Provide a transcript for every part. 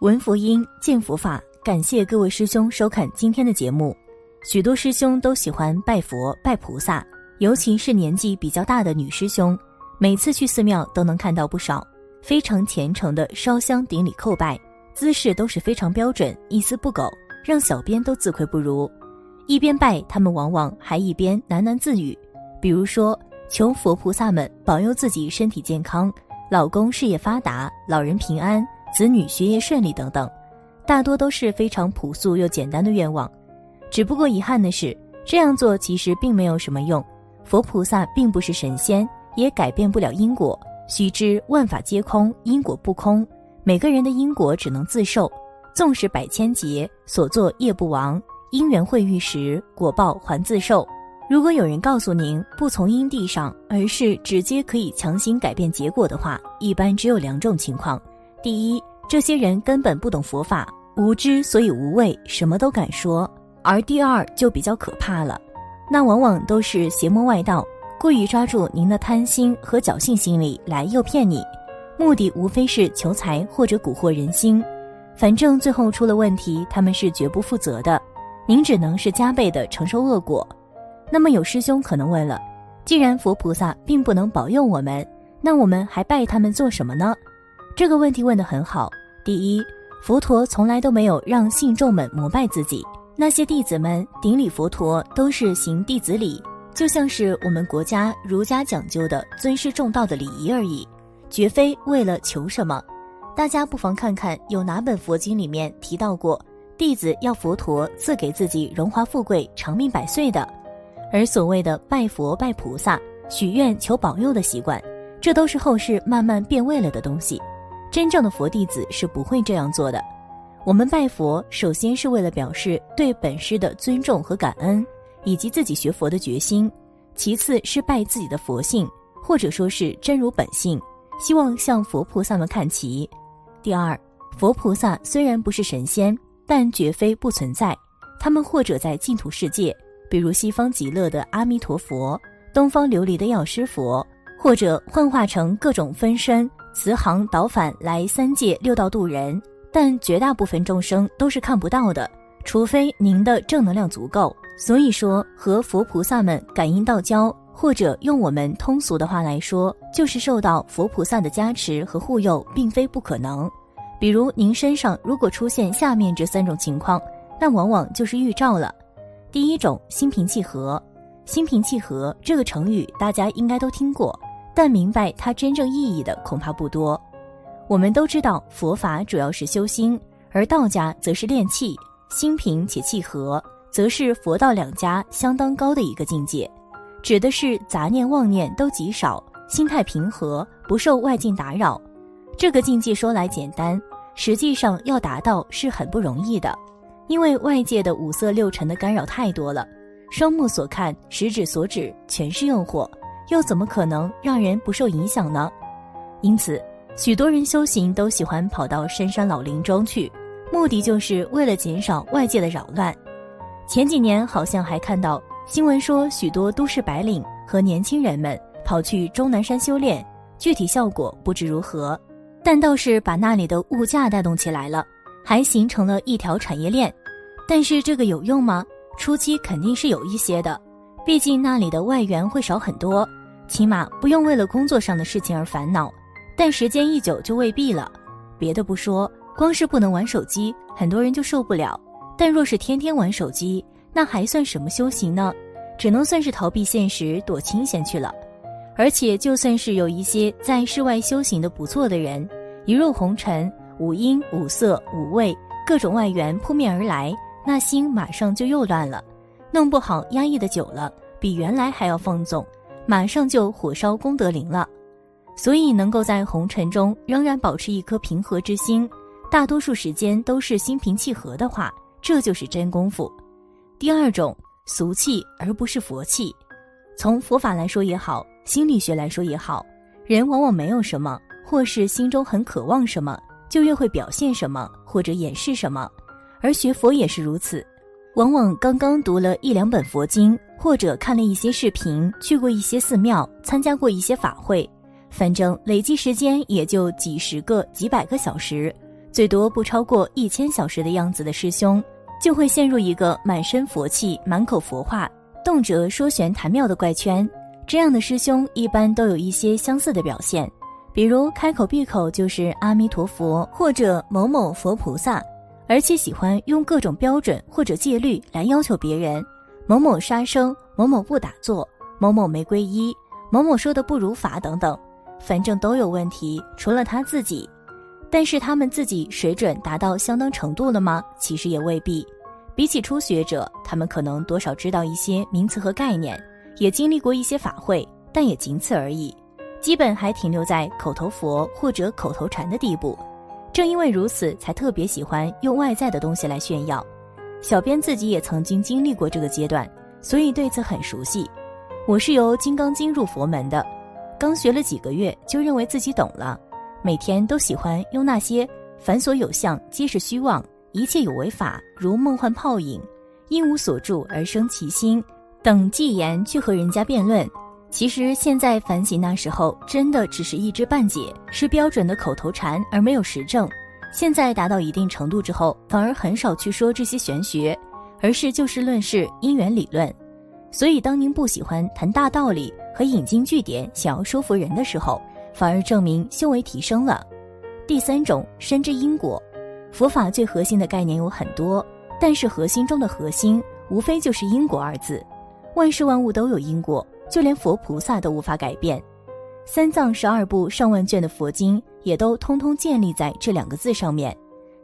闻佛音，见佛法。感谢各位师兄收看今天的节目。许多师兄都喜欢拜佛拜菩萨，尤其是年纪比较大的女师兄，每次去寺庙都能看到不少非常虔诚的烧香顶礼叩拜，姿势都是非常标准，一丝不苟，让小编都自愧不如。一边拜，他们往往还一边喃喃自语，比如说求佛菩萨们保佑自己身体健康，老公事业发达，老人平安，子女学业顺利等等。大多都是非常朴素又简单的愿望，只不过遗憾的是，这样做其实并没有什么用。佛菩萨并不是神仙，也改变不了因果。须知万法皆空，因果不空，每个人的因果只能自受。纵使百千劫，所作业不亡，因缘会遇时，果报还自受。如果有人告诉您不从因地上，而是直接可以强行改变结果的话，一般只有两种情况：第一，这些人根本不懂佛法。无知，所以无畏，什么都敢说。而第二就比较可怕了，那往往都是邪魔外道，故意抓住您的贪心和侥幸心理来诱骗你，目的无非是求财或者蛊惑人心。反正最后出了问题，他们是绝不负责的，您只能是加倍的承受恶果。那么有师兄可能问了，既然佛菩萨并不能保佑我们，那我们还拜他们做什么呢？这个问题问得很好。第一。佛陀从来都没有让信众们膜拜自己，那些弟子们顶礼佛陀都是行弟子礼，就像是我们国家儒家讲究的尊师重道的礼仪而已，绝非为了求什么。大家不妨看看有哪本佛经里面提到过弟子要佛陀赐给自己荣华富贵、长命百岁的。而所谓的拜佛拜菩萨、许愿求保佑的习惯，这都是后世慢慢变味了的东西。真正的佛弟子是不会这样做的。我们拜佛，首先是为了表示对本师的尊重和感恩，以及自己学佛的决心；其次是拜自己的佛性，或者说是真如本性，希望向佛菩萨们看齐。第二，佛菩萨虽然不是神仙，但绝非不存在。他们或者在净土世界，比如西方极乐的阿弥陀佛，东方琉璃的药师佛，或者幻化成各种分身。慈航导返来三界六道渡人，但绝大部分众生都是看不到的，除非您的正能量足够。所以说，和佛菩萨们感应道交，或者用我们通俗的话来说，就是受到佛菩萨的加持和护佑，并非不可能。比如您身上如果出现下面这三种情况，那往往就是预兆了。第一种，心平气和。心平气和这个成语，大家应该都听过。但明白它真正意义的恐怕不多。我们都知道，佛法主要是修心，而道家则是练气。心平且气和，则是佛道两家相当高的一个境界，指的是杂念妄念都极少，心态平和，不受外境打扰。这个境界说来简单，实际上要达到是很不容易的，因为外界的五色六尘的干扰太多了，双目所看，食指所指，全是诱惑。又怎么可能让人不受影响呢？因此，许多人修行都喜欢跑到深山老林中去，目的就是为了减少外界的扰乱。前几年好像还看到新闻说，许多都市白领和年轻人们跑去终南山修炼，具体效果不知如何，但倒是把那里的物价带动起来了，还形成了一条产业链。但是这个有用吗？初期肯定是有一些的，毕竟那里的外援会少很多。起码不用为了工作上的事情而烦恼，但时间一久就未必了。别的不说，光是不能玩手机，很多人就受不了。但若是天天玩手机，那还算什么修行呢？只能算是逃避现实，躲清闲去了。而且，就算是有一些在室外修行的不错的人，一入红尘，五音、五色、五味各种外缘扑面而来，那心马上就又乱了。弄不好，压抑的久了，比原来还要放纵。马上就火烧功德林了，所以能够在红尘中仍然保持一颗平和之心，大多数时间都是心平气和的话，这就是真功夫。第二种俗气而不是佛气，从佛法来说也好，心理学来说也好，人往往没有什么，或是心中很渴望什么，就越会表现什么或者掩饰什么，而学佛也是如此。往往刚刚读了一两本佛经，或者看了一些视频，去过一些寺庙，参加过一些法会，反正累计时间也就几十个、几百个小时，最多不超过一千小时的样子的师兄，就会陷入一个满身佛气、满口佛话、动辄说玄谈妙的怪圈。这样的师兄一般都有一些相似的表现，比如开口闭口就是阿弥陀佛或者某某佛菩萨，而且喜欢用各种标准或者戒律来要求别人。某某杀生，某某不打坐，某某没皈依，某某说的不如法等等，反正都有问题。除了他自己，但是他们自己水准达到相当程度了吗？其实也未必。比起初学者，他们可能多少知道一些名词和概念，也经历过一些法会，但也仅此而已，基本还停留在口头佛或者口头禅的地步。正因为如此，才特别喜欢用外在的东西来炫耀。小编自己也曾经经历过这个阶段，所以对此很熟悉。我是由《金刚经》入佛门的，刚学了几个月就认为自己懂了，每天都喜欢用那些“凡所有相，皆是虚妄；一切有为法，如梦幻泡影，因无所住而生其心”等偈言去和人家辩论。其实现在反省那时候，真的只是一知半解，是标准的口头禅，而没有实证。现在达到一定程度之后，反而很少去说这些玄学，而是就事论事、因缘理论。所以，当您不喜欢谈大道理和引经据典，想要说服人的时候，反而证明修为提升了。第三种，深知因果。佛法最核心的概念有很多，但是核心中的核心，无非就是因果二字。万事万物都有因果，就连佛菩萨都无法改变。三藏十二部上万卷的佛经。也都通通建立在这两个字上面，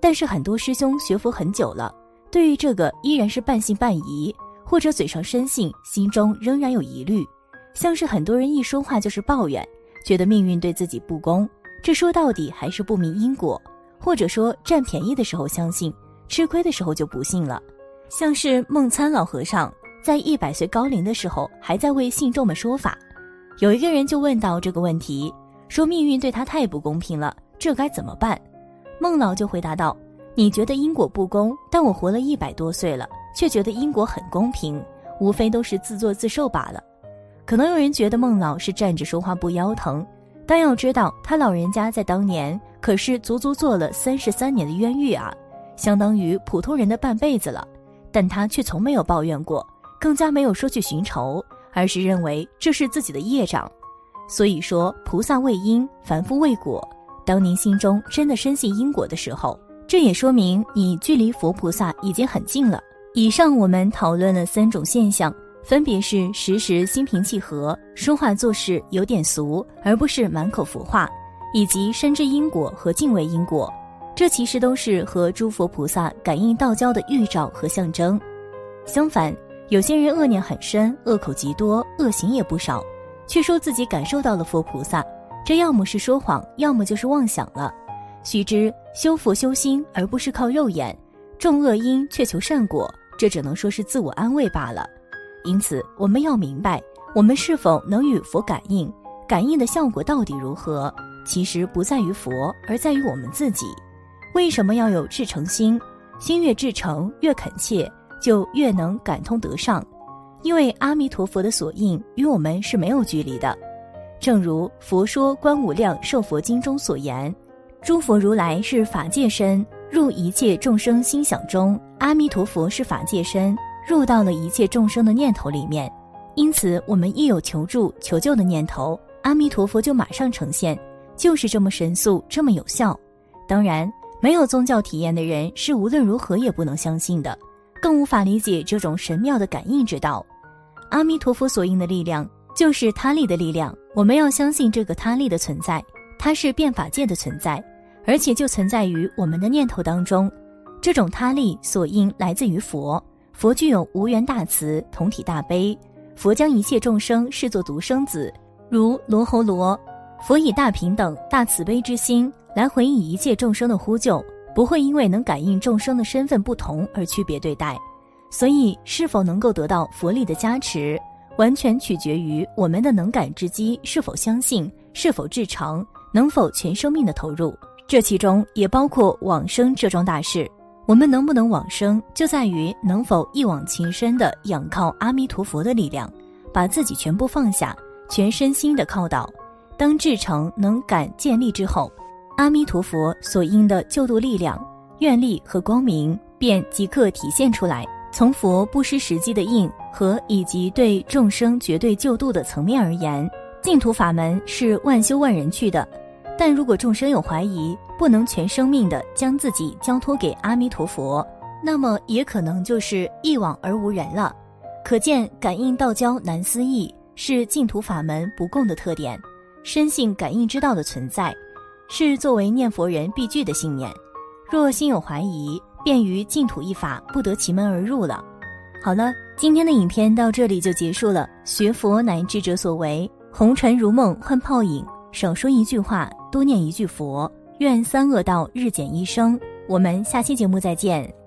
但是很多师兄学佛很久了，对于这个依然是半信半疑，或者嘴上深信，心中仍然有疑虑。像是很多人一说话就是抱怨，觉得命运对自己不公，这说到底还是不明因果，或者说占便宜的时候相信，吃亏的时候就不信了。像是梦参老和尚在一百岁高龄的时候，还在为信众们说法，有一个人就问到这个问题。说命运对他太不公平了，这该怎么办？孟老就回答道：“你觉得因果不公，但我活了一百多岁了，却觉得因果很公平，无非都是自作自受罢了。”可能有人觉得孟老是站着说话不腰疼，但要知道他老人家在当年可是足足做了三十三年的冤狱啊，相当于普通人的半辈子了。但他却从没有抱怨过，更加没有说去寻仇，而是认为这是自己的业障。所以说，菩萨为因，凡夫为果。当您心中真的深信因果的时候，这也说明你距离佛菩萨已经很近了。以上我们讨论了三种现象，分别是时时心平气和，说话做事有点俗，而不是满口佛话，以及深知因果和敬畏因果。这其实都是和诸佛菩萨感应道交的预兆和象征。相反，有些人恶念很深，恶口极多，恶行也不少。却说自己感受到了佛菩萨，这要么是说谎，要么就是妄想了。须知修佛修心，而不是靠肉眼，种恶因却求善果，这只能说是自我安慰罢了。因此，我们要明白，我们是否能与佛感应，感应的效果到底如何，其实不在于佛，而在于我们自己。为什么要有至诚心？心越至诚，越恳切，就越能感通得上。因为阿弥陀佛的所应与我们是没有距离的，正如《佛说观无量寿佛经》中所言：“诸佛如来是法界身，入一切众生心想中；阿弥陀佛是法界身，入到了一切众生的念头里面。因此，我们一有求助、求救的念头，阿弥陀佛就马上呈现，就是这么神速，这么有效。当然，没有宗教体验的人是无论如何也不能相信的。”更无法理解这种神妙的感应之道。阿弥陀佛所应的力量就是他力的力量。我们要相信这个他力的存在，它是变法界的存在，而且就存在于我们的念头当中。这种他力所应来自于佛，佛具有无缘大慈、同体大悲。佛将一切众生视作独生子，如罗侯罗。佛以大平等、大慈悲之心来回应一切众生的呼救。不会因为能感应众生的身份不同而区别对待，所以是否能够得到佛力的加持，完全取决于我们的能感之机是否相信，是否至诚，能否全生命的投入。这其中也包括往生这桩大事。我们能不能往生，就在于能否一往情深的仰靠阿弥陀佛的力量，把自己全部放下，全身心的靠倒。当至诚能感建立之后。阿弥陀佛所应的救度力量、愿力和光明便即刻体现出来。从佛不失时机的应和以及对众生绝对救度的层面而言，净土法门是万修万人去的。但如果众生有怀疑，不能全生命的将自己交托给阿弥陀佛，那么也可能就是一往而无人了。可见感应道交难思议，是净土法门不共的特点。深信感应之道的存在，是作为念佛人必具的信念。若心有怀疑，便于净土一法不得其门而入了。好了，今天的影片到这里就结束了。学佛乃智者所为，红尘如梦幻泡影，少说一句话，多念一句佛，愿三恶道日减一生。我们下期节目再见。